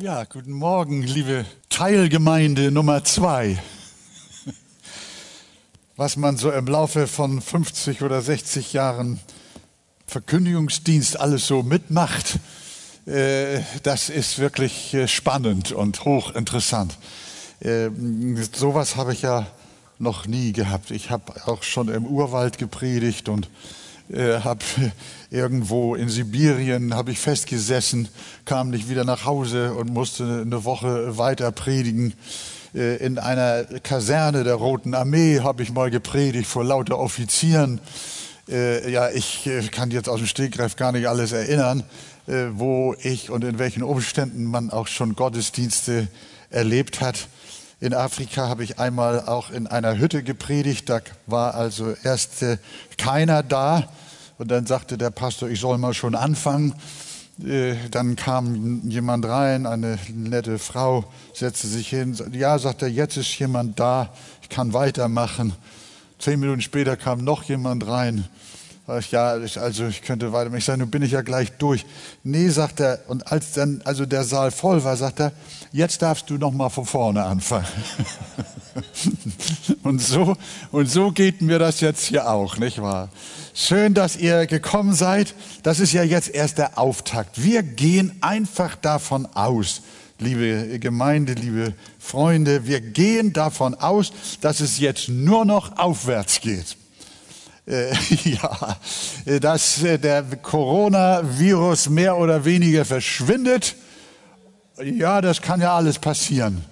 Ja, guten Morgen, liebe Teilgemeinde Nummer zwei. Was man so im Laufe von 50 oder 60 Jahren Verkündigungsdienst alles so mitmacht, äh, das ist wirklich äh, spannend und hochinteressant. Äh, sowas habe ich ja noch nie gehabt. Ich habe auch schon im Urwald gepredigt und äh, habe irgendwo in Sibirien habe ich festgesessen, kam nicht wieder nach Hause und musste eine Woche weiter predigen. Äh, in einer Kaserne der Roten Armee habe ich mal gepredigt vor lauter Offizieren. Äh, ja, ich äh, kann jetzt aus dem Stegreif gar nicht alles erinnern, wo ich und in welchen Umständen man auch schon Gottesdienste erlebt hat. In Afrika habe ich einmal auch in einer Hütte gepredigt. Da war also erst äh, keiner da. Und dann sagte der Pastor, ich soll mal schon anfangen. Äh, dann kam jemand rein, eine nette Frau, setzte sich hin. Ja, sagt er, jetzt ist jemand da, ich kann weitermachen. Zehn Minuten später kam noch jemand rein. Ja, also ich könnte weitermachen. Ich sage, nun bin ich ja gleich durch. Nee, sagt er, und als dann also der Saal voll war, sagt er, jetzt darfst du noch mal von vorne anfangen. und so und so geht mir das jetzt hier auch, nicht wahr? Schön, dass ihr gekommen seid. Das ist ja jetzt erst der Auftakt. Wir gehen einfach davon aus, liebe Gemeinde, liebe Freunde, wir gehen davon aus, dass es jetzt nur noch aufwärts geht. Äh, ja, dass äh, der Coronavirus mehr oder weniger verschwindet. Ja, das kann ja alles passieren.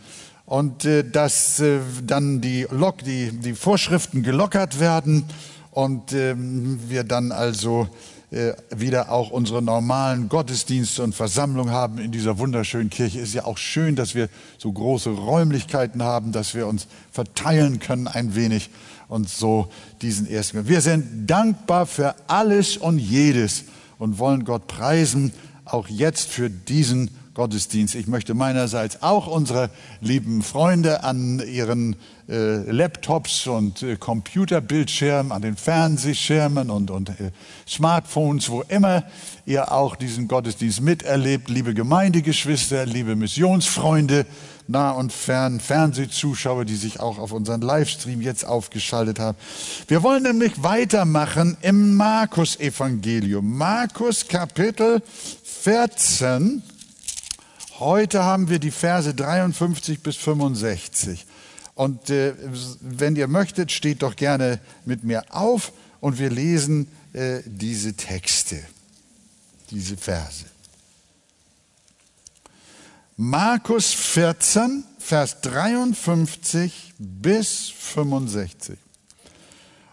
Und äh, dass äh, dann die, Lock, die, die Vorschriften gelockert werden und ähm, wir dann also äh, wieder auch unsere normalen Gottesdienste und Versammlungen haben in dieser wunderschönen Kirche. Ist ja auch schön, dass wir so große Räumlichkeiten haben, dass wir uns verteilen können ein wenig und so diesen ersten. Wir sind dankbar für alles und jedes und wollen Gott preisen, auch jetzt für diesen Gottesdienst. Ich möchte meinerseits auch unsere lieben Freunde an ihren äh, Laptops und äh, Computerbildschirmen, an den Fernsehschirmen und, und äh, Smartphones, wo immer ihr auch diesen Gottesdienst miterlebt, liebe Gemeindegeschwister, liebe Missionsfreunde, nah und fern, Fernsehzuschauer, die sich auch auf unseren Livestream jetzt aufgeschaltet haben. Wir wollen nämlich weitermachen im Markus-Evangelium. Markus Kapitel 14 Heute haben wir die Verse 53 bis 65. Und äh, wenn ihr möchtet, steht doch gerne mit mir auf und wir lesen äh, diese Texte, diese Verse. Markus 14, Vers 53 bis 65.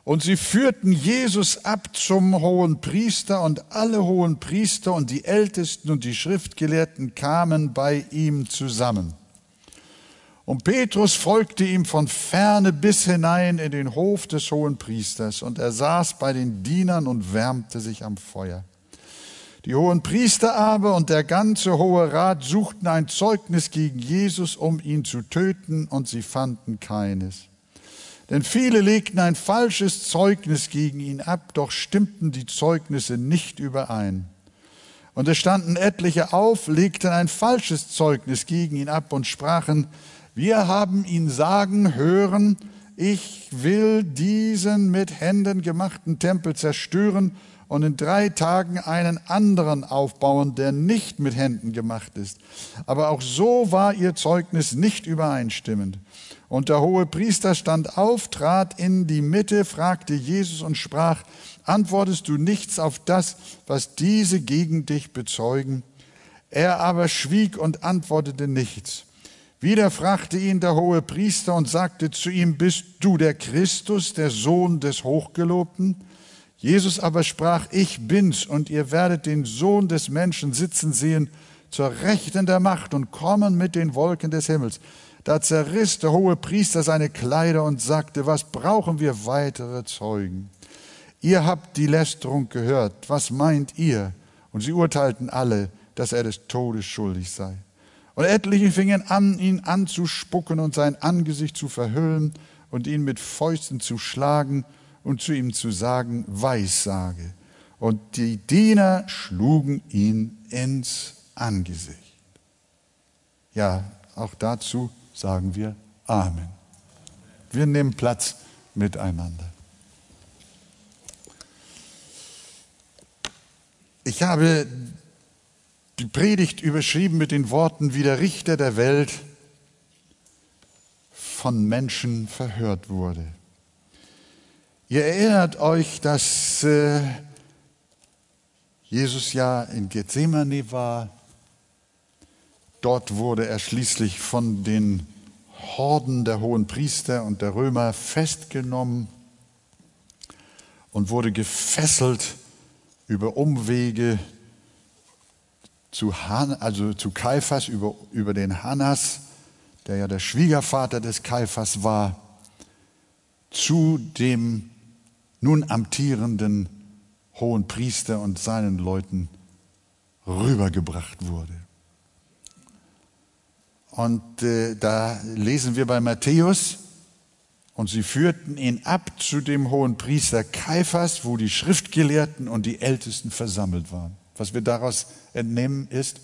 Und sie führten Jesus ab zum hohen Priester und alle hohen Priester und die Ältesten und die Schriftgelehrten kamen bei ihm zusammen. Und Petrus folgte ihm von ferne bis hinein in den Hof des hohen Priesters und er saß bei den Dienern und wärmte sich am Feuer. Die hohen Priester aber und der ganze hohe Rat suchten ein Zeugnis gegen Jesus, um ihn zu töten, und sie fanden keines. Denn viele legten ein falsches Zeugnis gegen ihn ab, doch stimmten die Zeugnisse nicht überein. Und es standen etliche auf, legten ein falsches Zeugnis gegen ihn ab und sprachen, wir haben ihn sagen hören, ich will diesen mit Händen gemachten Tempel zerstören und in drei Tagen einen anderen aufbauen, der nicht mit Händen gemacht ist. Aber auch so war ihr Zeugnis nicht übereinstimmend. Und der hohe Priester stand auf, trat in die Mitte, fragte Jesus und sprach, antwortest du nichts auf das, was diese gegen dich bezeugen? Er aber schwieg und antwortete nichts. Wieder fragte ihn der hohe Priester und sagte zu ihm, bist du der Christus, der Sohn des Hochgelobten? Jesus aber sprach, ich bin's, und ihr werdet den Sohn des Menschen sitzen sehen zur Rechten der Macht und kommen mit den Wolken des Himmels. Da zerriss der hohe Priester seine Kleider und sagte, was brauchen wir weitere Zeugen? Ihr habt die Lästerung gehört, was meint ihr? Und sie urteilten alle, dass er des Todes schuldig sei. Und etliche fingen an, ihn anzuspucken und sein Angesicht zu verhüllen und ihn mit Fäusten zu schlagen und zu ihm zu sagen, Weissage. Und die Diener schlugen ihn ins Angesicht. Ja, auch dazu sagen wir Amen. Wir nehmen Platz miteinander. Ich habe die Predigt überschrieben mit den Worten, wie der Richter der Welt von Menschen verhört wurde. Ihr erinnert euch, dass äh, Jesus ja in Gethsemane war. Dort wurde er schließlich von den Horden der hohen Priester und der Römer festgenommen und wurde gefesselt über Umwege zu, Han, also zu Kaiphas, über, über den Hannas, der ja der Schwiegervater des Kaiphas war, zu dem nun amtierenden hohen Priester und seinen Leuten rübergebracht wurde. Und äh, da lesen wir bei Matthäus, und sie führten ihn ab zu dem hohen Priester Kaiphas, wo die Schriftgelehrten und die Ältesten versammelt waren. Was wir daraus entnehmen ist,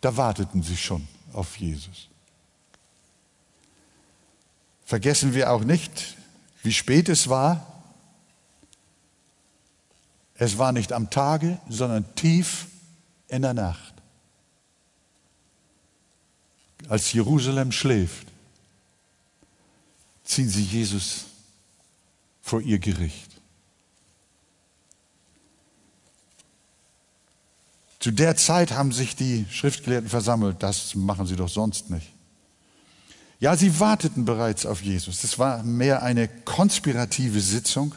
da warteten sie schon auf Jesus. Vergessen wir auch nicht, wie spät es war. Es war nicht am Tage, sondern tief in der Nacht. Als Jerusalem schläft, ziehen sie Jesus vor ihr Gericht. Zu der Zeit haben sich die Schriftgelehrten versammelt. Das machen sie doch sonst nicht. Ja, sie warteten bereits auf Jesus. Es war mehr eine konspirative Sitzung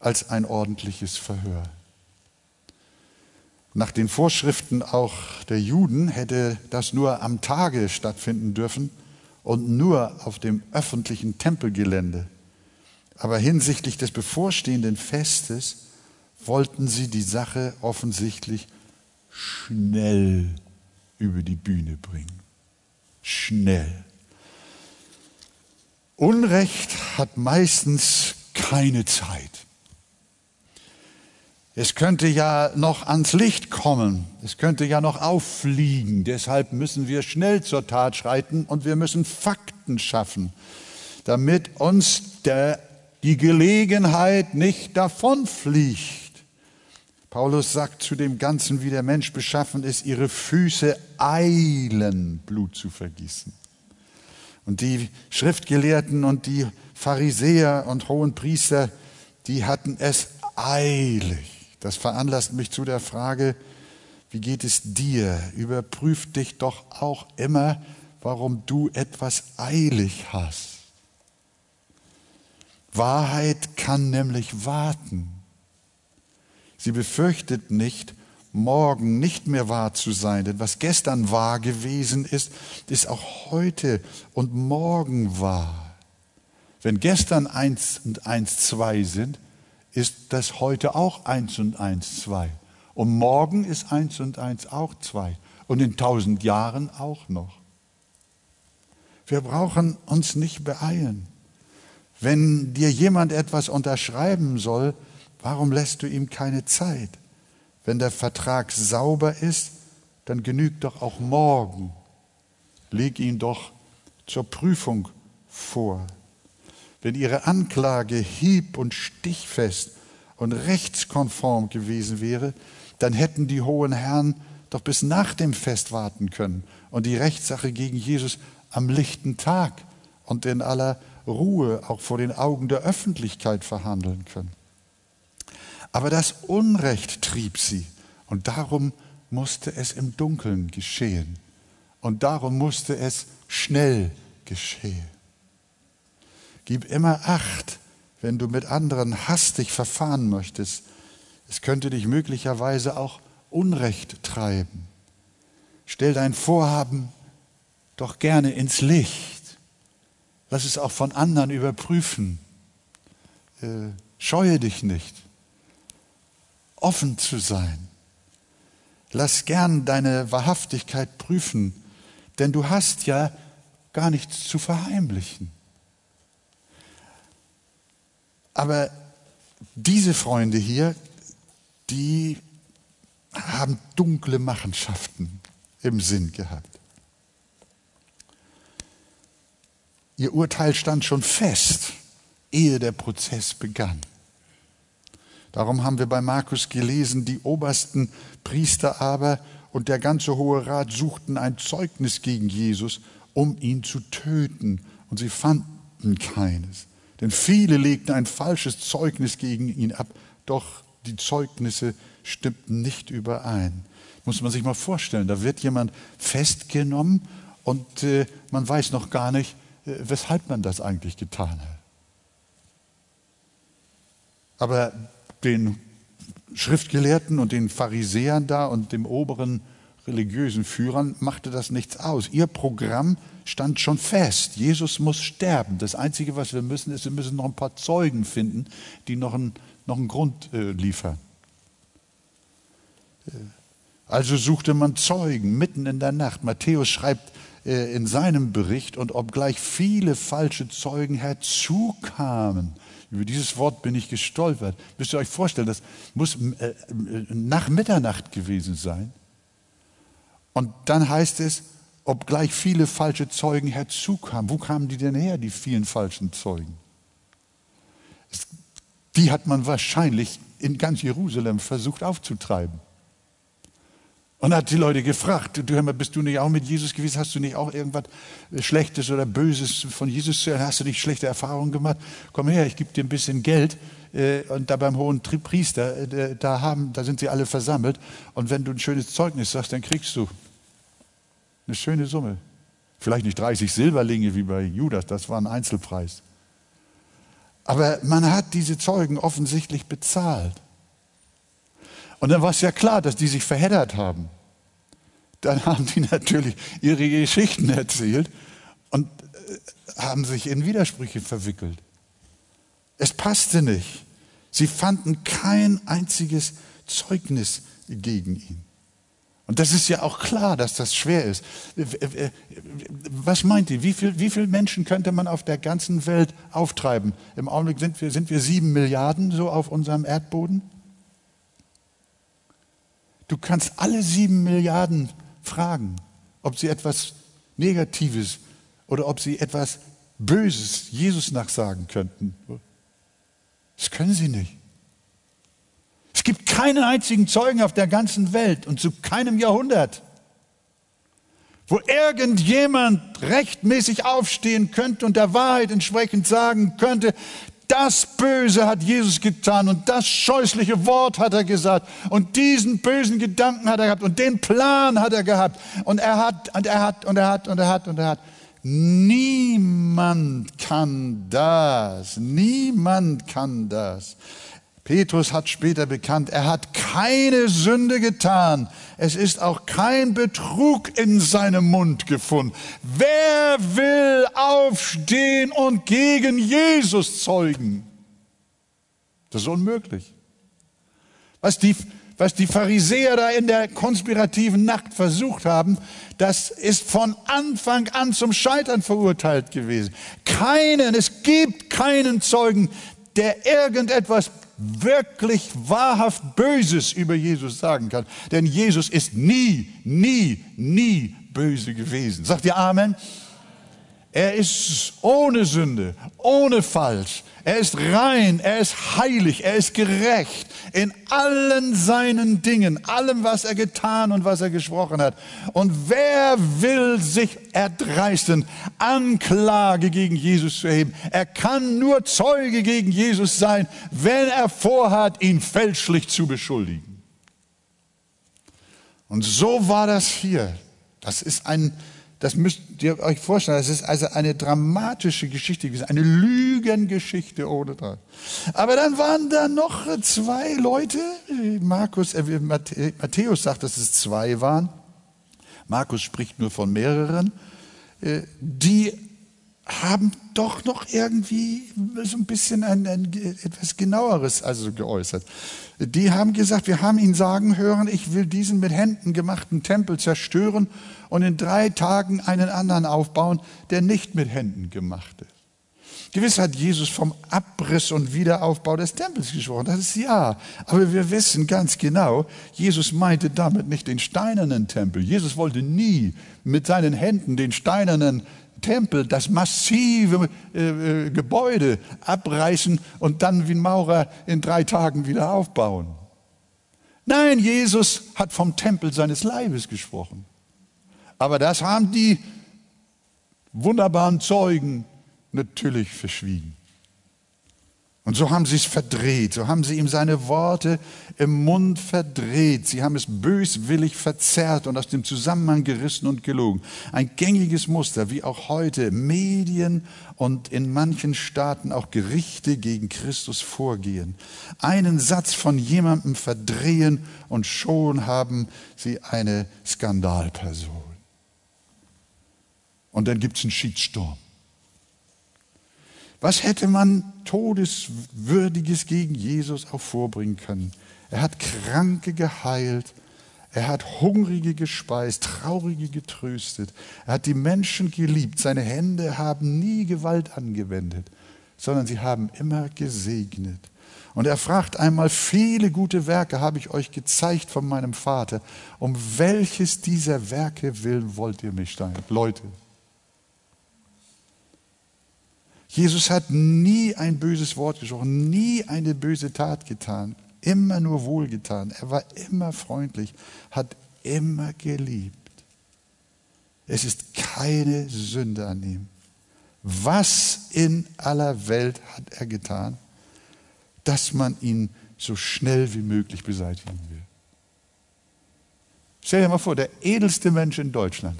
als ein ordentliches Verhör. Nach den Vorschriften auch der Juden hätte das nur am Tage stattfinden dürfen und nur auf dem öffentlichen Tempelgelände. Aber hinsichtlich des bevorstehenden Festes wollten sie die Sache offensichtlich schnell über die Bühne bringen. Schnell. Unrecht hat meistens keine Zeit. Es könnte ja noch ans Licht kommen, es könnte ja noch auffliegen. Deshalb müssen wir schnell zur Tat schreiten und wir müssen Fakten schaffen, damit uns der, die Gelegenheit nicht davonfliegt. Paulus sagt zu dem Ganzen, wie der Mensch beschaffen ist, ihre Füße eilen, Blut zu vergießen. Und die Schriftgelehrten und die Pharisäer und hohen Priester, die hatten es eilig. Das veranlasst mich zu der Frage, wie geht es dir? Überprüf dich doch auch immer, warum du etwas eilig hast. Wahrheit kann nämlich warten. Sie befürchtet nicht, morgen nicht mehr wahr zu sein, denn was gestern wahr gewesen ist, ist auch heute und morgen wahr. Wenn gestern eins und eins zwei sind, ist das heute auch eins und eins zwei. Und morgen ist eins und eins auch zwei. Und in tausend Jahren auch noch. Wir brauchen uns nicht beeilen. Wenn dir jemand etwas unterschreiben soll, warum lässt du ihm keine Zeit? Wenn der Vertrag sauber ist, dann genügt doch auch morgen. Leg ihn doch zur Prüfung vor. Wenn ihre Anklage hieb- und stichfest und rechtskonform gewesen wäre, dann hätten die hohen Herren doch bis nach dem Fest warten können und die Rechtssache gegen Jesus am lichten Tag und in aller Ruhe auch vor den Augen der Öffentlichkeit verhandeln können. Aber das Unrecht trieb sie und darum musste es im Dunkeln geschehen und darum musste es schnell geschehen. Gib immer Acht, wenn du mit anderen hastig verfahren möchtest. Es könnte dich möglicherweise auch Unrecht treiben. Stell dein Vorhaben doch gerne ins Licht. Lass es auch von anderen überprüfen. Äh, scheue dich nicht, offen zu sein. Lass gern deine Wahrhaftigkeit prüfen, denn du hast ja gar nichts zu verheimlichen. Aber diese Freunde hier, die haben dunkle Machenschaften im Sinn gehabt. Ihr Urteil stand schon fest, ehe der Prozess begann. Darum haben wir bei Markus gelesen, die obersten Priester aber und der ganze Hohe Rat suchten ein Zeugnis gegen Jesus, um ihn zu töten. Und sie fanden keines. Denn viele legten ein falsches Zeugnis gegen ihn ab, doch die Zeugnisse stimmten nicht überein. Muss man sich mal vorstellen, da wird jemand festgenommen und äh, man weiß noch gar nicht, äh, weshalb man das eigentlich getan hat. Aber den Schriftgelehrten und den Pharisäern da und dem oberen religiösen Führern machte das nichts aus. Ihr Programm stand schon fest. Jesus muss sterben. Das Einzige, was wir müssen, ist, wir müssen noch ein paar Zeugen finden, die noch einen, noch einen Grund äh, liefern. Äh, also suchte man Zeugen mitten in der Nacht. Matthäus schreibt äh, in seinem Bericht, und obgleich viele falsche Zeugen herzukamen, über dieses Wort bin ich gestolpert. Müsst ihr euch vorstellen, das muss äh, nach Mitternacht gewesen sein. Und dann heißt es, obgleich viele falsche Zeugen herzukamen. Wo kamen die denn her, die vielen falschen Zeugen? Die hat man wahrscheinlich in ganz Jerusalem versucht aufzutreiben. Und hat die Leute gefragt, du hör mal, bist du nicht auch mit Jesus gewesen? Hast du nicht auch irgendwas Schlechtes oder Böses von Jesus zu Hast du nicht schlechte Erfahrungen gemacht? Komm her, ich gebe dir ein bisschen Geld. Äh, und da beim hohen Priester, äh, da, haben, da sind sie alle versammelt. Und wenn du ein schönes Zeugnis sagst, dann kriegst du eine schöne Summe. Vielleicht nicht 30 Silberlinge wie bei Judas, das war ein Einzelpreis. Aber man hat diese Zeugen offensichtlich bezahlt. Und dann war es ja klar, dass die sich verheddert haben. Dann haben die natürlich ihre Geschichten erzählt und äh, haben sich in Widersprüche verwickelt. Es passte nicht. Sie fanden kein einziges Zeugnis gegen ihn. Und das ist ja auch klar, dass das schwer ist. Was meint ihr? Wie viele wie viel Menschen könnte man auf der ganzen Welt auftreiben? Im Augenblick sind wir, sind wir sieben Milliarden so auf unserem Erdboden. Du kannst alle sieben Milliarden fragen, ob sie etwas Negatives oder ob sie etwas Böses Jesus nachsagen könnten. Das können sie nicht. Es gibt keinen einzigen Zeugen auf der ganzen Welt und zu keinem Jahrhundert, wo irgendjemand rechtmäßig aufstehen könnte und der Wahrheit entsprechend sagen könnte, das Böse hat Jesus getan und das scheußliche Wort hat er gesagt und diesen bösen Gedanken hat er gehabt und den Plan hat er gehabt und er hat und er hat und er hat und er hat und er hat. Niemand kann das. Niemand kann das. Petrus hat später bekannt, er hat keine Sünde getan. Es ist auch kein Betrug in seinem Mund gefunden. Wer will aufstehen und gegen Jesus zeugen? Das ist unmöglich. Was die, was die Pharisäer da in der konspirativen Nacht versucht haben, das ist von Anfang an zum Scheitern verurteilt gewesen. Keinen, es gibt keinen Zeugen, der irgendetwas wirklich wahrhaft Böses über Jesus sagen kann. Denn Jesus ist nie, nie, nie böse gewesen. Sagt ihr Amen? Er ist ohne Sünde, ohne Falsch. Er ist rein, er ist heilig, er ist gerecht in allen seinen Dingen, allem, was er getan und was er gesprochen hat. Und wer will sich erdreisten, Anklage gegen Jesus zu erheben? Er kann nur Zeuge gegen Jesus sein, wenn er vorhat, ihn fälschlich zu beschuldigen. Und so war das hier. Das ist ein das müsst ihr euch vorstellen. Das ist also eine dramatische Geschichte gewesen, eine Lügengeschichte ohne dran. Aber dann waren da noch zwei Leute. Markus, äh, Matthäus sagt, dass es zwei waren. Markus spricht nur von mehreren, äh, die haben doch noch irgendwie so ein bisschen ein, ein, etwas genaueres also geäußert. Die haben gesagt, wir haben ihn sagen hören, ich will diesen mit Händen gemachten Tempel zerstören und in drei Tagen einen anderen aufbauen, der nicht mit Händen gemacht ist. Gewiss hat Jesus vom Abriss und Wiederaufbau des Tempels gesprochen, das ist ja. Aber wir wissen ganz genau, Jesus meinte damit nicht den steinernen Tempel. Jesus wollte nie mit seinen Händen den steinernen Tempel, das massive äh, äh, Gebäude abreißen und dann wie ein Maurer in drei Tagen wieder aufbauen. Nein, Jesus hat vom Tempel seines Leibes gesprochen. Aber das haben die wunderbaren Zeugen natürlich verschwiegen. Und so haben sie es verdreht, so haben sie ihm seine Worte im Mund verdreht. Sie haben es böswillig verzerrt und aus dem Zusammenhang gerissen und gelogen. Ein gängiges Muster, wie auch heute Medien und in manchen Staaten auch Gerichte gegen Christus vorgehen. Einen Satz von jemandem verdrehen und schon haben sie eine Skandalperson. Und dann gibt es einen Shitstorm. Was hätte man Todeswürdiges gegen Jesus auch vorbringen können? Er hat Kranke geheilt, er hat Hungrige gespeist, Traurige getröstet, er hat die Menschen geliebt, seine Hände haben nie Gewalt angewendet, sondern sie haben immer gesegnet. Und er fragt einmal, viele gute Werke habe ich euch gezeigt von meinem Vater. Um welches dieser Werke willen wollt ihr mich steinen? Leute, Jesus hat nie ein böses Wort gesprochen, nie eine böse Tat getan, immer nur wohlgetan. Er war immer freundlich, hat immer geliebt. Es ist keine Sünde an ihm. Was in aller Welt hat er getan, dass man ihn so schnell wie möglich beseitigen will? Stell dir mal vor, der edelste Mensch in Deutschland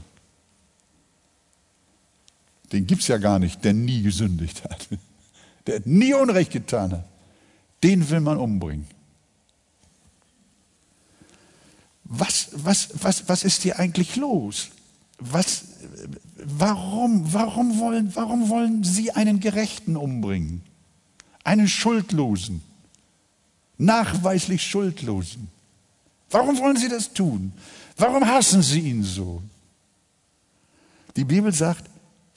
den gibt es ja gar nicht, der nie gesündigt hat, der nie Unrecht getan hat. Den will man umbringen. Was, was, was, was ist hier eigentlich los? Was, warum, warum, wollen, warum wollen Sie einen Gerechten umbringen? Einen Schuldlosen? Nachweislich Schuldlosen? Warum wollen Sie das tun? Warum hassen Sie ihn so? Die Bibel sagt,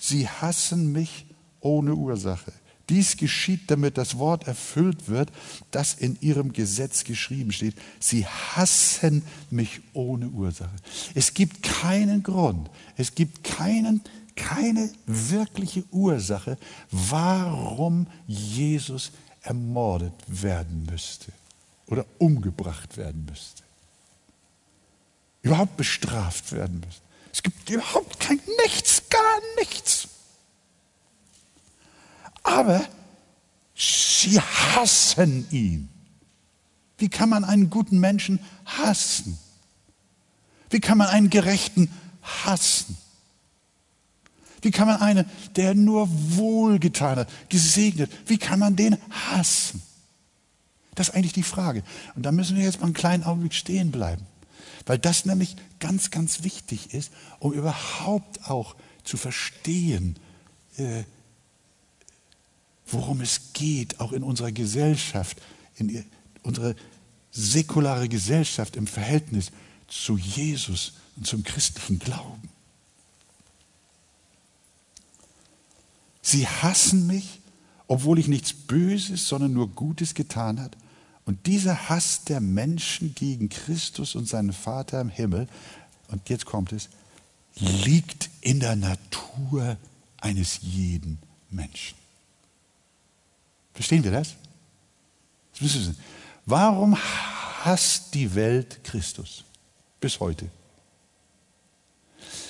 Sie hassen mich ohne Ursache. Dies geschieht, damit das Wort erfüllt wird, das in ihrem Gesetz geschrieben steht. Sie hassen mich ohne Ursache. Es gibt keinen Grund, es gibt keinen, keine wirkliche Ursache, warum Jesus ermordet werden müsste oder umgebracht werden müsste. Überhaupt bestraft werden müsste. Es gibt überhaupt kein Nichts, gar nichts. Aber sie hassen ihn. Wie kann man einen guten Menschen hassen? Wie kann man einen Gerechten hassen? Wie kann man einen, der nur wohlgetan hat, gesegnet, wie kann man den hassen? Das ist eigentlich die Frage. Und da müssen wir jetzt mal einen kleinen Augenblick stehen bleiben. Weil das nämlich ganz, ganz wichtig ist, um überhaupt auch zu verstehen, äh, worum es geht, auch in unserer Gesellschaft, in unserer säkulare Gesellschaft im Verhältnis zu Jesus und zum christlichen Glauben. Sie hassen mich, obwohl ich nichts Böses, sondern nur Gutes getan habe. Und dieser Hass der Menschen gegen Christus und seinen Vater im Himmel, und jetzt kommt es, liegt in der Natur eines jeden Menschen. Verstehen wir das? das müssen Sie Warum hasst die Welt Christus bis heute?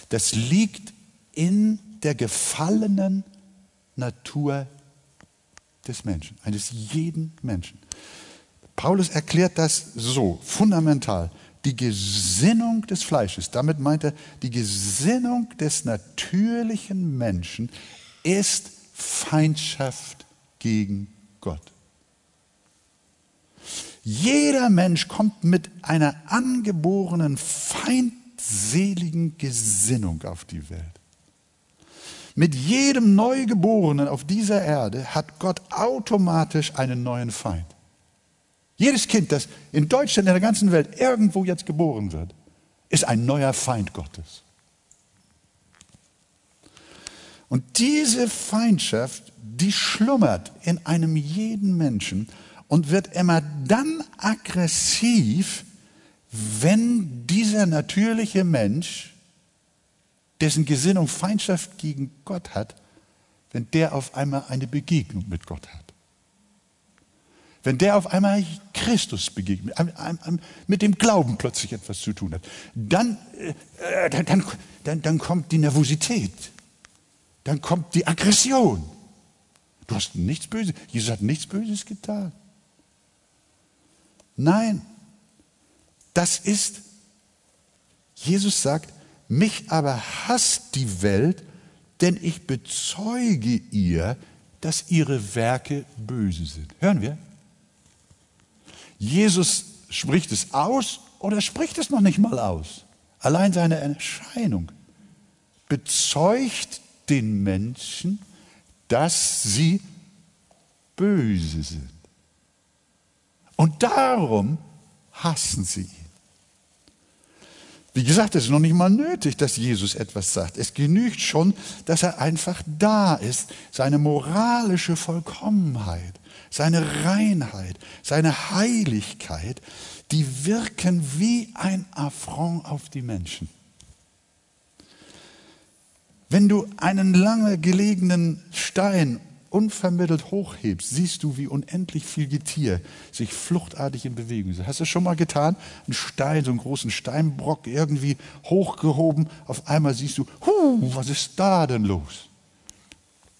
Das liegt in der gefallenen Natur des Menschen, eines jeden Menschen. Paulus erklärt das so fundamental. Die Gesinnung des Fleisches, damit meint er, die Gesinnung des natürlichen Menschen ist Feindschaft gegen Gott. Jeder Mensch kommt mit einer angeborenen feindseligen Gesinnung auf die Welt. Mit jedem Neugeborenen auf dieser Erde hat Gott automatisch einen neuen Feind. Jedes Kind, das in Deutschland, in der ganzen Welt irgendwo jetzt geboren wird, ist ein neuer Feind Gottes. Und diese Feindschaft, die schlummert in einem jeden Menschen und wird immer dann aggressiv, wenn dieser natürliche Mensch dessen Gesinnung Feindschaft gegen Gott hat, wenn der auf einmal eine Begegnung mit Gott hat. Wenn der auf einmal Christus begegnet, mit dem Glauben plötzlich etwas zu tun hat, dann, äh, dann, dann, dann kommt die Nervosität, dann kommt die Aggression. Du hast nichts Böses, Jesus hat nichts Böses getan. Nein, das ist, Jesus sagt, mich aber hasst die Welt, denn ich bezeuge ihr, dass ihre Werke böse sind. Hören wir? Jesus spricht es aus oder spricht es noch nicht mal aus. Allein seine Erscheinung bezeugt den Menschen, dass sie böse sind. Und darum hassen sie ihn. Wie gesagt, es ist noch nicht mal nötig, dass Jesus etwas sagt. Es genügt schon, dass er einfach da ist. Seine moralische Vollkommenheit, seine Reinheit, seine Heiligkeit, die wirken wie ein Affront auf die Menschen. Wenn du einen lange gelegenen Stein unvermittelt hochhebst, siehst du, wie unendlich viel Getier sich fluchtartig in Bewegung ist. Hast du das schon mal getan? Ein Stein, so einen großen Steinbrock irgendwie hochgehoben. Auf einmal siehst du, huh, was ist da denn los?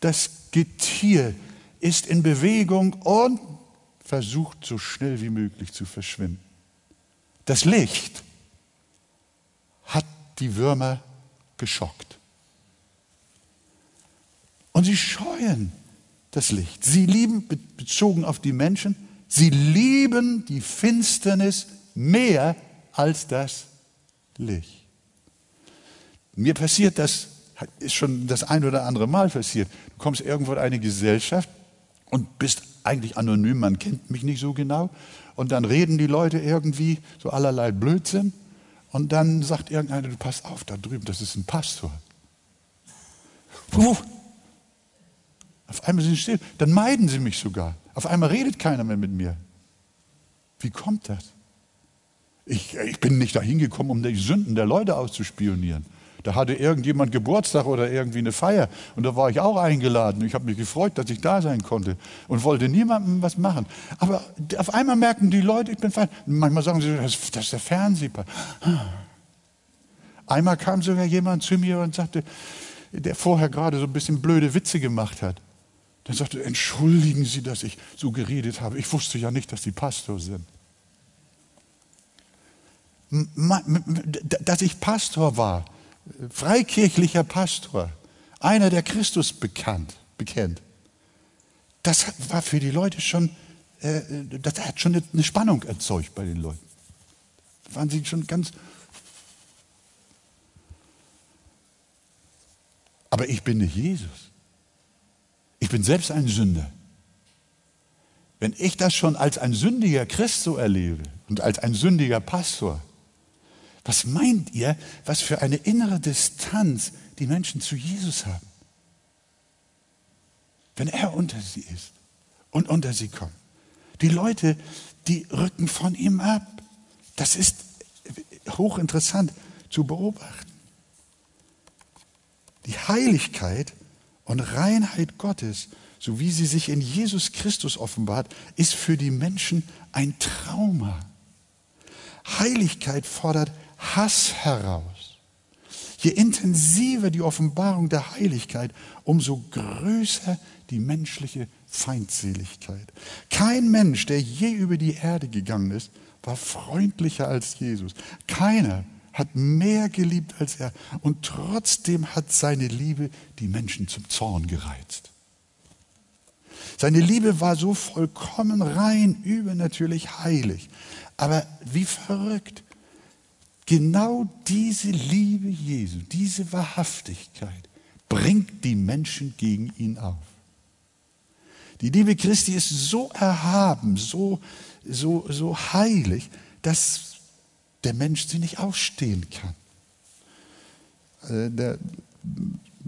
Das Getier ist in Bewegung und versucht so schnell wie möglich zu verschwinden. Das Licht hat die Würmer geschockt. Und sie scheuen das Licht. Sie lieben, bezogen auf die Menschen, sie lieben die Finsternis mehr als das Licht. Mir passiert das, ist schon das ein oder andere Mal passiert. Du kommst irgendwo in eine Gesellschaft und bist eigentlich anonym, man kennt mich nicht so genau. Und dann reden die Leute irgendwie so allerlei Blödsinn. Und dann sagt irgendeiner, du pass auf, da drüben, das ist ein Pastor. Puh, auf einmal sind sie still. Dann meiden sie mich sogar. Auf einmal redet keiner mehr mit mir. Wie kommt das? Ich, ich bin nicht dahin gekommen, um die Sünden der Leute auszuspionieren. Da hatte irgendjemand Geburtstag oder irgendwie eine Feier und da war ich auch eingeladen. Ich habe mich gefreut, dass ich da sein konnte und wollte niemandem was machen. Aber auf einmal merken die Leute, ich bin fein. Manchmal sagen sie, das ist der Fernsehpart. Einmal kam sogar jemand zu mir und sagte, der vorher gerade so ein bisschen blöde Witze gemacht hat. Dann sagte er, entschuldigen Sie, dass ich so geredet habe. Ich wusste ja nicht, dass Sie Pastor sind. Dass ich Pastor war, freikirchlicher Pastor, einer, der Christus bekannt, bekennt, das war für die Leute schon, äh, das hat schon eine Spannung erzeugt bei den Leuten. Da waren sie schon ganz. Aber ich bin nicht Jesus. Ich bin selbst ein Sünder. Wenn ich das schon als ein sündiger Christ so erlebe und als ein sündiger Pastor, was meint ihr, was für eine innere Distanz die Menschen zu Jesus haben? Wenn er unter sie ist und unter sie kommt. Die Leute, die rücken von ihm ab. Das ist hochinteressant zu beobachten. Die Heiligkeit und Reinheit Gottes, so wie sie sich in Jesus Christus offenbart, ist für die Menschen ein Trauma. Heiligkeit fordert Hass heraus. Je intensiver die Offenbarung der Heiligkeit, umso größer die menschliche Feindseligkeit. Kein Mensch, der je über die Erde gegangen ist, war freundlicher als Jesus. Keiner hat mehr geliebt als er und trotzdem hat seine Liebe die Menschen zum Zorn gereizt. Seine Liebe war so vollkommen rein, übernatürlich heilig. Aber wie verrückt, genau diese Liebe Jesu, diese Wahrhaftigkeit bringt die Menschen gegen ihn auf. Die Liebe Christi ist so erhaben, so, so, so heilig, dass der Mensch sie nicht ausstehen kann. Äh, der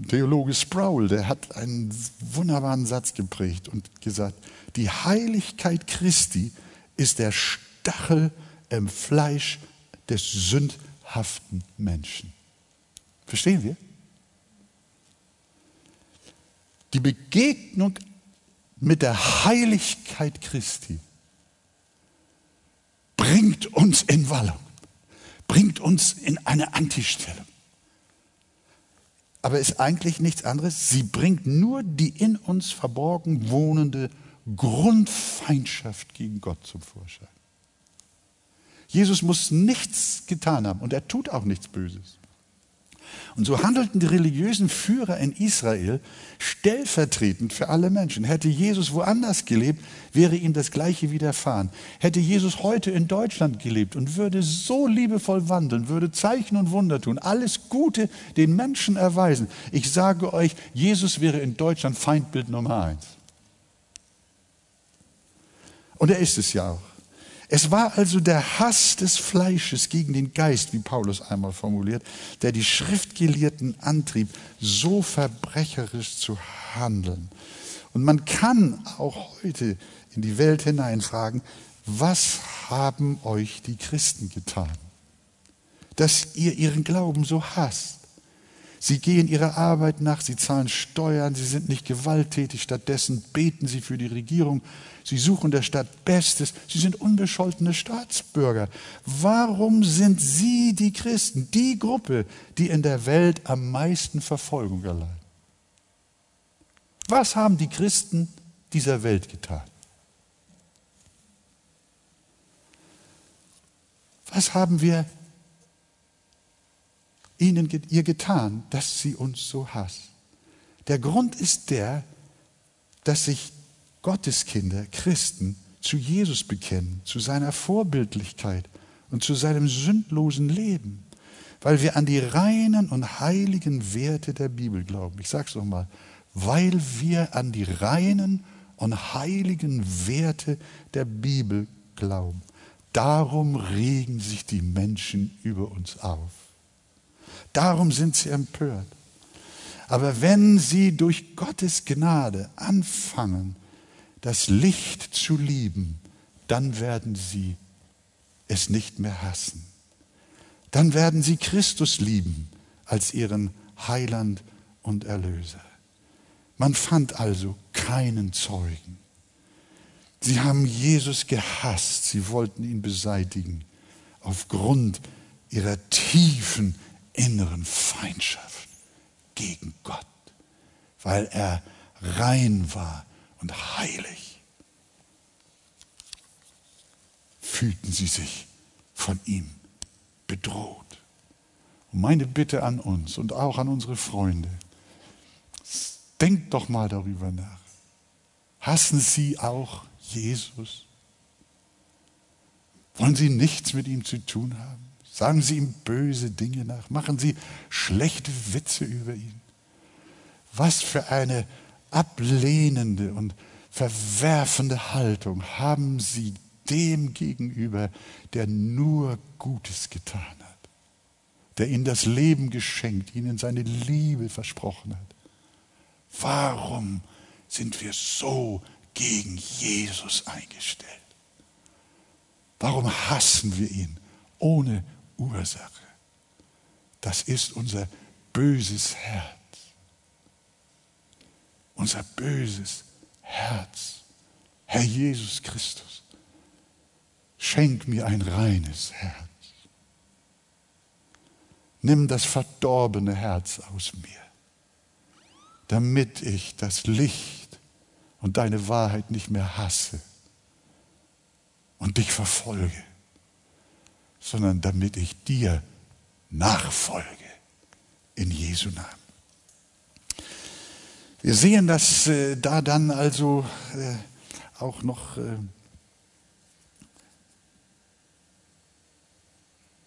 Theologe Sproul, der hat einen wunderbaren Satz geprägt und gesagt, die Heiligkeit Christi ist der Stachel im Fleisch des sündhaften Menschen. Verstehen wir? Die Begegnung mit der Heiligkeit Christi bringt uns in Wallung, bringt uns in eine Antistellung. Aber ist eigentlich nichts anderes. Sie bringt nur die in uns verborgen wohnende Grundfeindschaft gegen Gott zum Vorschein. Jesus muss nichts getan haben und er tut auch nichts Böses. Und so handelten die religiösen Führer in Israel stellvertretend für alle Menschen. Hätte Jesus woanders gelebt, wäre ihm das Gleiche widerfahren. Hätte Jesus heute in Deutschland gelebt und würde so liebevoll wandeln, würde Zeichen und Wunder tun, alles Gute den Menschen erweisen. Ich sage euch, Jesus wäre in Deutschland Feindbild Nummer eins. Und er ist es ja auch. Es war also der Hass des Fleisches gegen den Geist, wie Paulus einmal formuliert, der die Schriftgelehrten antrieb, so verbrecherisch zu handeln. Und man kann auch heute in die Welt hineinfragen, was haben euch die Christen getan, dass ihr ihren Glauben so hasst? Sie gehen ihrer Arbeit nach, sie zahlen Steuern, sie sind nicht gewalttätig, stattdessen beten sie für die Regierung, sie suchen der Stadt Bestes, sie sind unbescholtene Staatsbürger. Warum sind sie die Christen, die Gruppe, die in der Welt am meisten Verfolgung erleiden? Was haben die Christen dieser Welt getan? Was haben wir ihnen ihr getan, dass sie uns so hasst? Der Grund ist der, dass sich Gotteskinder, Christen zu Jesus bekennen, zu seiner Vorbildlichkeit und zu seinem sündlosen Leben, weil wir an die reinen und heiligen Werte der Bibel glauben. Ich sage es nochmal, weil wir an die reinen und heiligen Werte der Bibel glauben. Darum regen sich die Menschen über uns auf. Darum sind sie empört. Aber wenn sie durch Gottes Gnade anfangen, das Licht zu lieben, dann werden sie es nicht mehr hassen. Dann werden sie Christus lieben als ihren Heiland und Erlöser. Man fand also keinen Zeugen. Sie haben Jesus gehasst, sie wollten ihn beseitigen aufgrund ihrer tiefen inneren Feindschaft gegen Gott, weil er rein war und heilig. Fühlten sie sich von ihm bedroht. Und meine Bitte an uns und auch an unsere Freunde, denkt doch mal darüber nach. Hassen Sie auch Jesus? Wollen Sie nichts mit ihm zu tun haben? Sagen Sie ihm böse Dinge nach. Machen Sie schlechte Witze über ihn. Was für eine ablehnende und verwerfende Haltung haben Sie dem gegenüber, der nur Gutes getan hat, der Ihnen das Leben geschenkt, Ihnen seine Liebe versprochen hat. Warum sind wir so gegen Jesus eingestellt? Warum hassen wir ihn ohne Ursache. Das ist unser böses Herz. Unser böses Herz. Herr Jesus Christus, schenk mir ein reines Herz. Nimm das verdorbene Herz aus mir, damit ich das Licht und deine Wahrheit nicht mehr hasse und dich verfolge sondern damit ich dir nachfolge in Jesu Namen. Wir sehen, dass äh, da dann also äh, auch noch äh,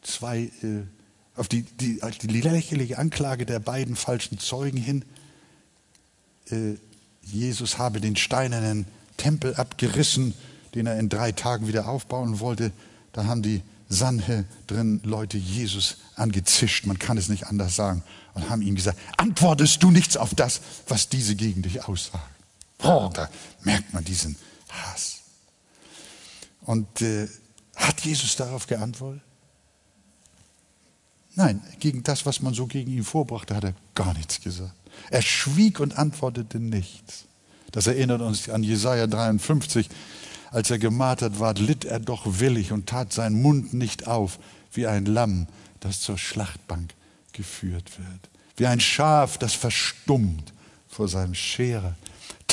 zwei, äh, auf die, die, die lächerliche Anklage der beiden falschen Zeugen hin, äh, Jesus habe den steinernen Tempel abgerissen, den er in drei Tagen wieder aufbauen wollte. Da haben die Sanhe drin Leute Jesus angezischt, man kann es nicht anders sagen, und haben ihm gesagt, antwortest du nichts auf das, was diese gegen dich aussagen. Boah, da merkt man diesen Hass. Und äh, hat Jesus darauf geantwortet? Nein, gegen das, was man so gegen ihn vorbrachte, hat er gar nichts gesagt. Er schwieg und antwortete nichts. Das erinnert uns an Jesaja 53. Als er gemartert ward, litt er doch willig und tat seinen Mund nicht auf, wie ein Lamm, das zur Schlachtbank geführt wird. Wie ein Schaf, das verstummt vor seinem Scherer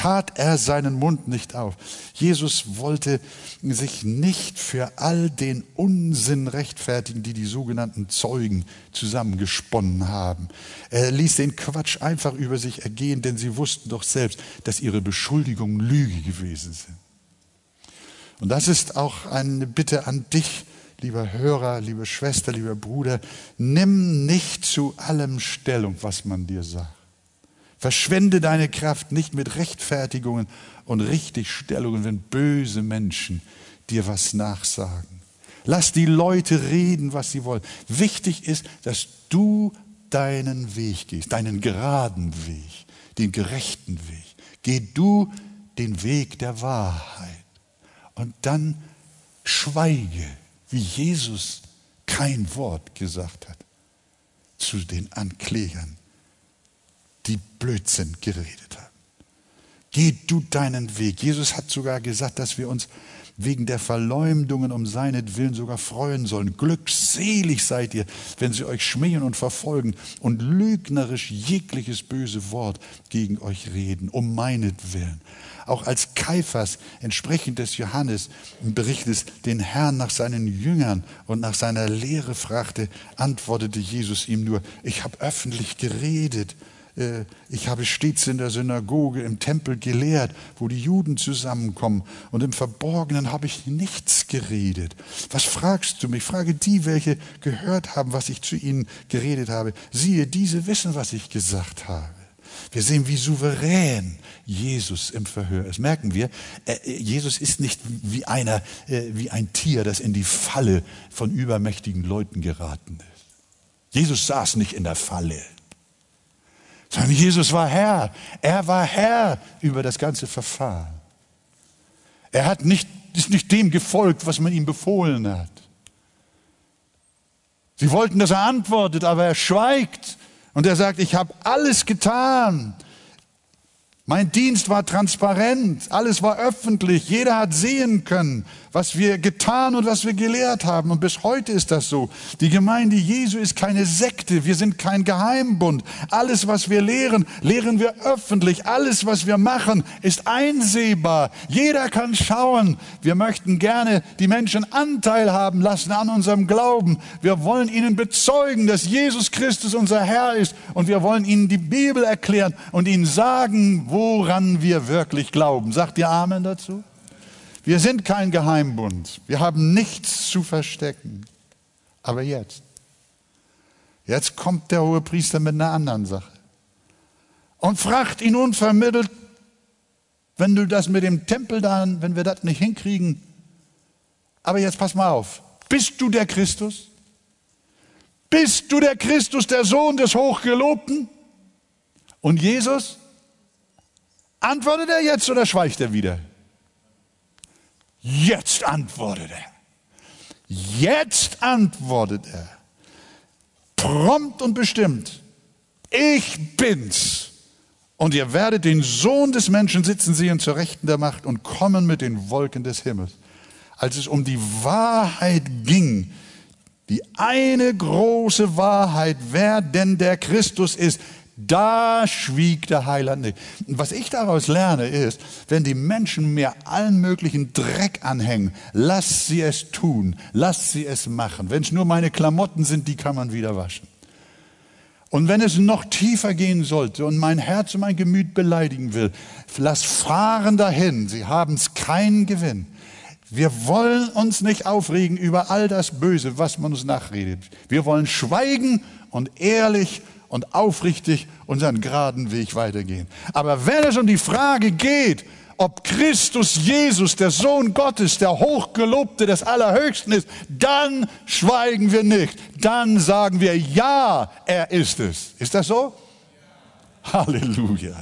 tat er seinen Mund nicht auf. Jesus wollte sich nicht für all den Unsinn rechtfertigen, die die sogenannten Zeugen zusammengesponnen haben. Er ließ den Quatsch einfach über sich ergehen, denn sie wussten doch selbst, dass ihre Beschuldigungen Lüge gewesen sind. Und das ist auch eine Bitte an dich, lieber Hörer, liebe Schwester, lieber Bruder, nimm nicht zu allem Stellung, was man dir sagt. Verschwende deine Kraft nicht mit Rechtfertigungen und Richtigstellungen, wenn böse Menschen dir was nachsagen. Lass die Leute reden, was sie wollen. Wichtig ist, dass du deinen Weg gehst, deinen geraden Weg, den gerechten Weg. Geh du den Weg der Wahrheit. Und dann schweige, wie Jesus kein Wort gesagt hat zu den Anklägern die Blödsinn geredet haben. Geh du deinen Weg. Jesus hat sogar gesagt, dass wir uns wegen der Verleumdungen um seinetwillen sogar freuen sollen. Glückselig seid ihr, wenn sie euch schmähen und verfolgen und lügnerisch jegliches böse Wort gegen euch reden, um meinetwillen. Auch als Kaiphas entsprechend des Johannes Berichtes den Herrn nach seinen Jüngern und nach seiner Lehre fragte, antwortete Jesus ihm nur, ich habe öffentlich geredet ich habe stets in der Synagoge, im Tempel gelehrt, wo die Juden zusammenkommen. Und im Verborgenen habe ich nichts geredet. Was fragst du mich? Frage die, welche gehört haben, was ich zu ihnen geredet habe. Siehe, diese wissen, was ich gesagt habe. Wir sehen, wie souverän Jesus im Verhör ist. Merken wir, äh, Jesus ist nicht wie einer, äh, wie ein Tier, das in die Falle von übermächtigen Leuten geraten ist. Jesus saß nicht in der Falle sondern Jesus war Herr. Er war Herr über das ganze Verfahren. Er hat nicht, ist nicht dem gefolgt, was man ihm befohlen hat. Sie wollten, dass er antwortet, aber er schweigt und er sagt, ich habe alles getan. Mein Dienst war transparent, alles war öffentlich, jeder hat sehen können, was wir getan und was wir gelehrt haben. Und bis heute ist das so. Die Gemeinde Jesu ist keine Sekte, wir sind kein Geheimbund. Alles, was wir lehren, lehren wir öffentlich. Alles, was wir machen, ist einsehbar. Jeder kann schauen. Wir möchten gerne die Menschen Anteil haben lassen an unserem Glauben. Wir wollen ihnen bezeugen, dass Jesus Christus unser Herr ist. Und wir wollen ihnen die Bibel erklären und ihnen sagen, woran wir wirklich glauben. Sagt ihr Amen dazu? Wir sind kein Geheimbund. Wir haben nichts zu verstecken. Aber jetzt, jetzt kommt der hohe Priester mit einer anderen Sache und fragt ihn unvermittelt, wenn du das mit dem Tempel dann, wenn wir das nicht hinkriegen, aber jetzt pass mal auf, bist du der Christus? Bist du der Christus, der Sohn des Hochgelobten? Und Jesus? Antwortet er jetzt oder schweigt er wieder? Jetzt antwortet er. Jetzt antwortet er. Prompt und bestimmt. Ich bin's. Und ihr werdet den Sohn des Menschen sitzen sehen zur Rechten der Macht und kommen mit den Wolken des Himmels. Als es um die Wahrheit ging, die eine große Wahrheit, wer denn der Christus ist, da schwieg der Heiland nicht. Was ich daraus lerne ist, wenn die Menschen mir allen möglichen Dreck anhängen, lass sie es tun, lass sie es machen. Wenn es nur meine Klamotten sind, die kann man wieder waschen. Und wenn es noch tiefer gehen sollte und mein Herz und mein Gemüt beleidigen will, lass fahren dahin, sie haben es keinen Gewinn. Wir wollen uns nicht aufregen über all das Böse, was man uns nachredet. Wir wollen schweigen und ehrlich und aufrichtig unseren geraden Weg weitergehen. Aber wenn es um die Frage geht, ob Christus Jesus, der Sohn Gottes, der Hochgelobte des Allerhöchsten ist, dann schweigen wir nicht. Dann sagen wir, ja, er ist es. Ist das so? Halleluja.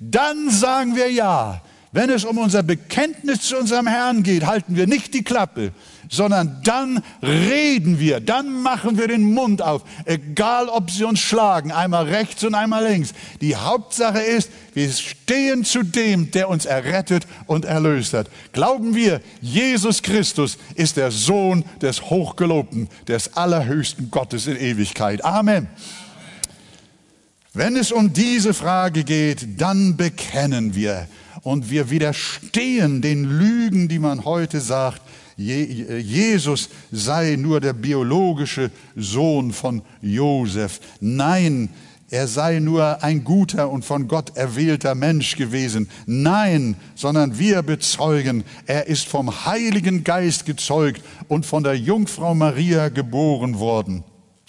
Dann sagen wir ja. Wenn es um unser Bekenntnis zu unserem Herrn geht, halten wir nicht die Klappe, sondern dann reden wir, dann machen wir den Mund auf, egal ob sie uns schlagen, einmal rechts und einmal links. Die Hauptsache ist, wir stehen zu dem, der uns errettet und erlöst hat. Glauben wir, Jesus Christus ist der Sohn des Hochgelobten, des allerhöchsten Gottes in Ewigkeit. Amen. Wenn es um diese Frage geht, dann bekennen wir und wir widerstehen den Lügen, die man heute sagt, Jesus sei nur der biologische Sohn von Josef. Nein, er sei nur ein guter und von Gott erwählter Mensch gewesen. Nein, sondern wir bezeugen, er ist vom Heiligen Geist gezeugt und von der Jungfrau Maria geboren worden.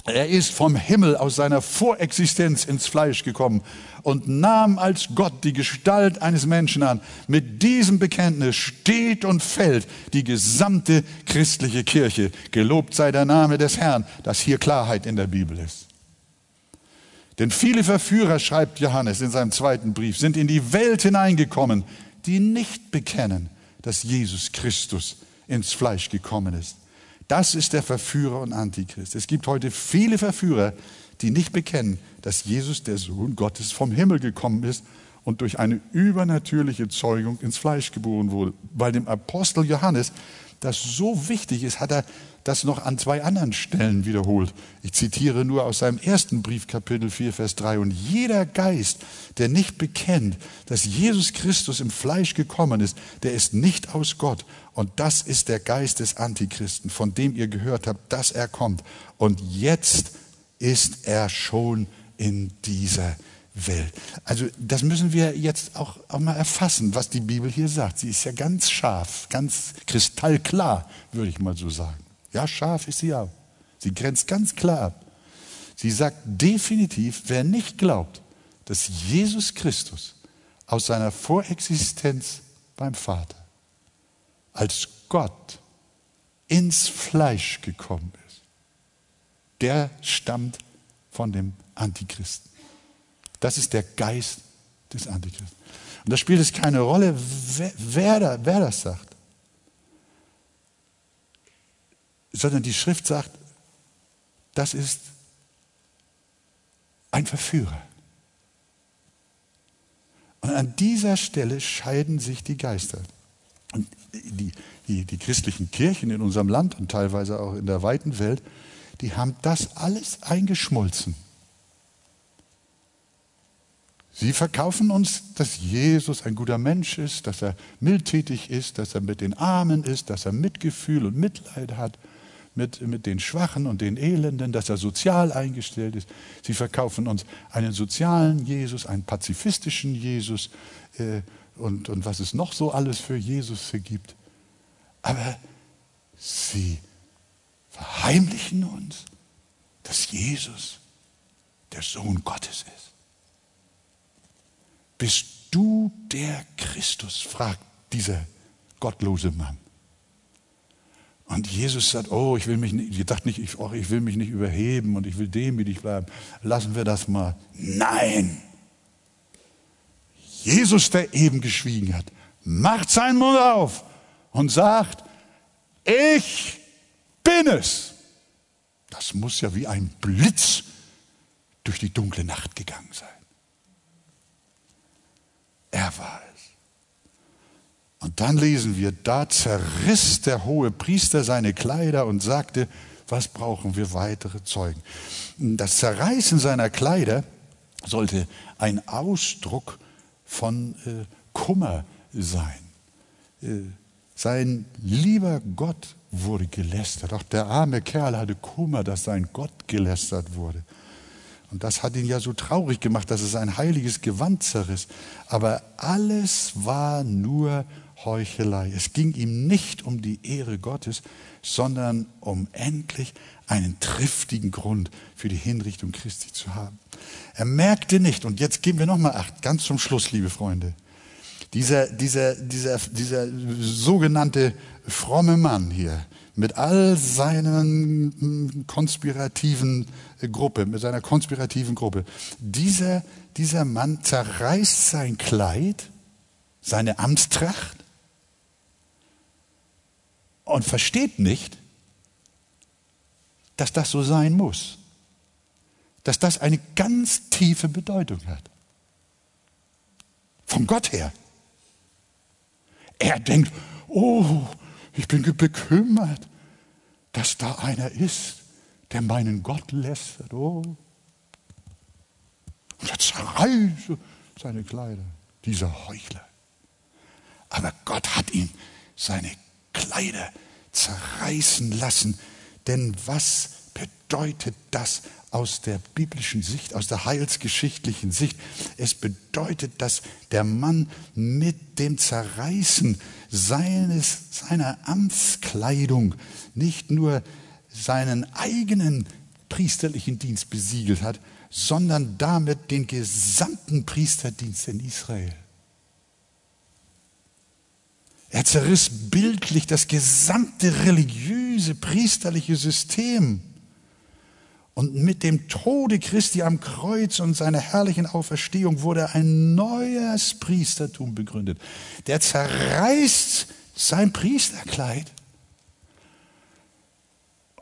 Er ist vom Himmel aus seiner Vorexistenz ins Fleisch gekommen und nahm als Gott die Gestalt eines Menschen an. Mit diesem Bekenntnis steht und fällt die gesamte christliche Kirche. Gelobt sei der Name des Herrn, dass hier Klarheit in der Bibel ist. Denn viele Verführer, schreibt Johannes in seinem zweiten Brief, sind in die Welt hineingekommen, die nicht bekennen, dass Jesus Christus ins Fleisch gekommen ist. Das ist der Verführer und Antichrist. Es gibt heute viele Verführer, die nicht bekennen, dass Jesus der Sohn Gottes vom Himmel gekommen ist und durch eine übernatürliche Zeugung ins Fleisch geboren wurde. Bei dem Apostel Johannes das so wichtig ist, hat er das noch an zwei anderen Stellen wiederholt. Ich zitiere nur aus seinem ersten Brief, Kapitel 4, Vers 3. Und jeder Geist, der nicht bekennt, dass Jesus Christus im Fleisch gekommen ist, der ist nicht aus Gott. Und das ist der Geist des Antichristen, von dem ihr gehört habt, dass er kommt. Und jetzt ist er schon in dieser Welt. Also das müssen wir jetzt auch, auch mal erfassen, was die Bibel hier sagt. Sie ist ja ganz scharf, ganz kristallklar, würde ich mal so sagen. Ja, scharf ist sie auch. Sie grenzt ganz klar ab. Sie sagt definitiv, wer nicht glaubt, dass Jesus Christus aus seiner Vorexistenz beim Vater als Gott ins Fleisch gekommen ist, der stammt von dem Antichristen. Das ist der Geist des Antichristen. Und da spielt es keine Rolle, wer, wer, wer das sagt. Sondern die Schrift sagt, das ist ein Verführer. Und an dieser Stelle scheiden sich die Geister. Und die, die, die, christlichen Kirchen in unserem Land und teilweise auch in der weiten Welt, die haben das alles eingeschmolzen. Sie verkaufen uns, dass Jesus ein guter Mensch ist, dass er mildtätig ist, dass er mit den Armen ist, dass er Mitgefühl und Mitleid hat mit, mit den Schwachen und den Elenden, dass er sozial eingestellt ist. Sie verkaufen uns einen sozialen Jesus, einen pazifistischen Jesus äh, und, und was es noch so alles für Jesus gibt. Aber sie verheimlichen uns, dass Jesus der Sohn Gottes ist. Bist du der Christus? fragt dieser gottlose Mann. Und Jesus sagt, oh, ich will mich nicht, ich dachte nicht, ich, oh, ich will mich nicht überheben und ich will demütig bleiben. Lassen wir das mal. Nein! Jesus, der eben geschwiegen hat, macht seinen Mund auf und sagt, ich bin es. Das muss ja wie ein Blitz durch die dunkle Nacht gegangen sein. Er war es. Und dann lesen wir, da zerriss der hohe Priester seine Kleider und sagte, was brauchen wir weitere Zeugen? Das Zerreißen seiner Kleider sollte ein Ausdruck von äh, Kummer sein. Äh, sein lieber Gott wurde gelästert. Auch der arme Kerl hatte Kummer, dass sein Gott gelästert wurde. Und das hat ihn ja so traurig gemacht, dass es ein heiliges Gewand zerriss. Aber alles war nur Heuchelei. Es ging ihm nicht um die Ehre Gottes, sondern um endlich einen triftigen Grund für die Hinrichtung Christi zu haben. Er merkte nicht, und jetzt geben wir nochmal acht, ganz zum Schluss, liebe Freunde, dieser, dieser, dieser, dieser sogenannte fromme Mann hier, mit all seinen hm, konspirativen Gruppe, mit seiner konspirativen Gruppe. Dieser, dieser Mann zerreißt sein Kleid, seine Amtstracht und versteht nicht, dass das so sein muss, dass das eine ganz tiefe Bedeutung hat. Von Gott her. Er denkt, oh, ich bin bekümmert, dass da einer ist, der meinen Gott lästert. Oh. Und er zerreißt seine Kleider, dieser Heuchler. Aber Gott hat ihn seine Kleider zerreißen lassen. Denn was bedeutet das aus der biblischen Sicht, aus der heilsgeschichtlichen Sicht? Es bedeutet, dass der Mann mit dem Zerreißen seines, seiner Amtskleidung nicht nur seinen eigenen priesterlichen Dienst besiegelt hat, sondern damit den gesamten Priesterdienst in Israel. Er zerriss bildlich das gesamte religiöse, priesterliche System. Und mit dem Tode Christi am Kreuz und seiner herrlichen Auferstehung wurde ein neues Priestertum begründet. Der zerreißt sein Priesterkleid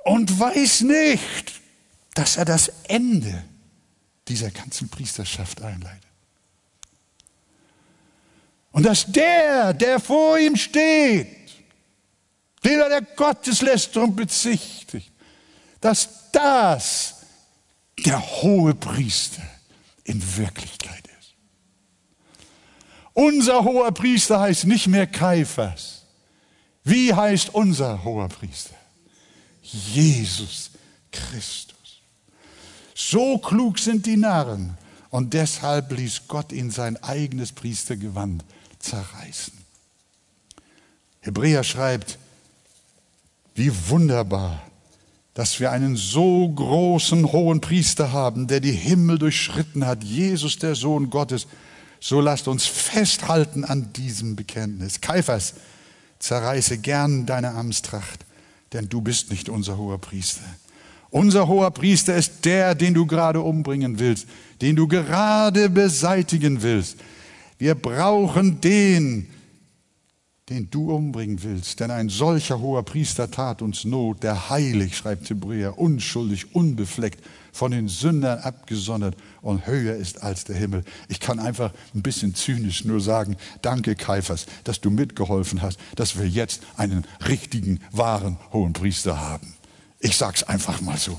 und weiß nicht, dass er das Ende dieser ganzen Priesterschaft einleitet. Und dass der, der vor ihm steht, den er der Gotteslästerung bezichtigt, dass das der hohe Priester in Wirklichkeit ist. Unser hoher Priester heißt nicht mehr Kaiphas. Wie heißt unser hoher Priester? Jesus Christus. So klug sind die Narren und deshalb ließ Gott ihn sein eigenes Priestergewand zerreißen. Hebräer schreibt, wie wunderbar, dass wir einen so großen hohen Priester haben, der die Himmel durchschritten hat, Jesus der Sohn Gottes. So lasst uns festhalten an diesem Bekenntnis. Kaiphas, zerreiße gern deine Amtstracht, denn du bist nicht unser hoher Priester. Unser hoher Priester ist der, den du gerade umbringen willst, den du gerade beseitigen willst. Wir brauchen den, den du umbringen willst. Denn ein solcher hoher Priester tat uns Not, der heilig, schreibt Hebräer, unschuldig, unbefleckt, von den Sündern abgesondert und höher ist als der Himmel. Ich kann einfach ein bisschen zynisch nur sagen, danke Kaiphas, dass du mitgeholfen hast, dass wir jetzt einen richtigen, wahren hohen Priester haben. Ich sag's einfach mal so.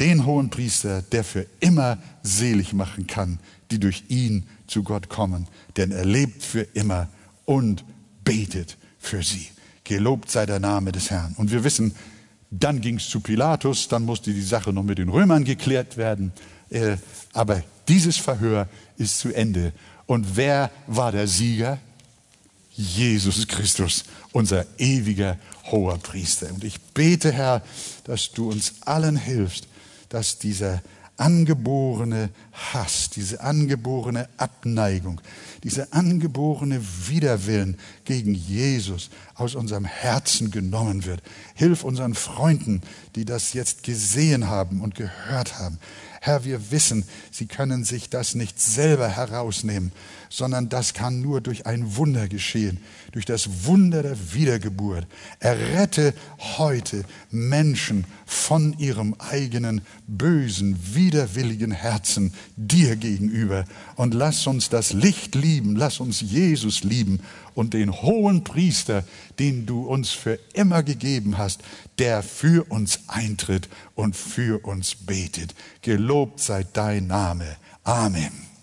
Den hohen Priester, der für immer selig machen kann, die durch ihn zu Gott kommen, denn er lebt für immer und betet für sie. Gelobt sei der Name des Herrn. Und wir wissen, dann ging es zu Pilatus, dann musste die Sache noch mit den Römern geklärt werden. Äh, aber dieses Verhör ist zu Ende. Und wer war der Sieger? Jesus Christus, unser ewiger hoher Priester. Und ich bete, Herr, dass du uns allen hilfst, dass dieser angeborene Hass, diese angeborene Abneigung, diese angeborene Widerwillen gegen Jesus aus unserem Herzen genommen wird. Hilf unseren Freunden, die das jetzt gesehen haben und gehört haben. Herr, wir wissen, sie können sich das nicht selber herausnehmen, sondern das kann nur durch ein Wunder geschehen, durch das Wunder der Wiedergeburt. Errette heute Menschen von ihrem eigenen bösen, widerwilligen Herzen dir gegenüber und lass uns das Licht lieben, lass uns Jesus lieben und den hohen Priester, den du uns für immer gegeben hast, der für uns eintritt und für uns betet. Gelobt sei dein Name. Amen.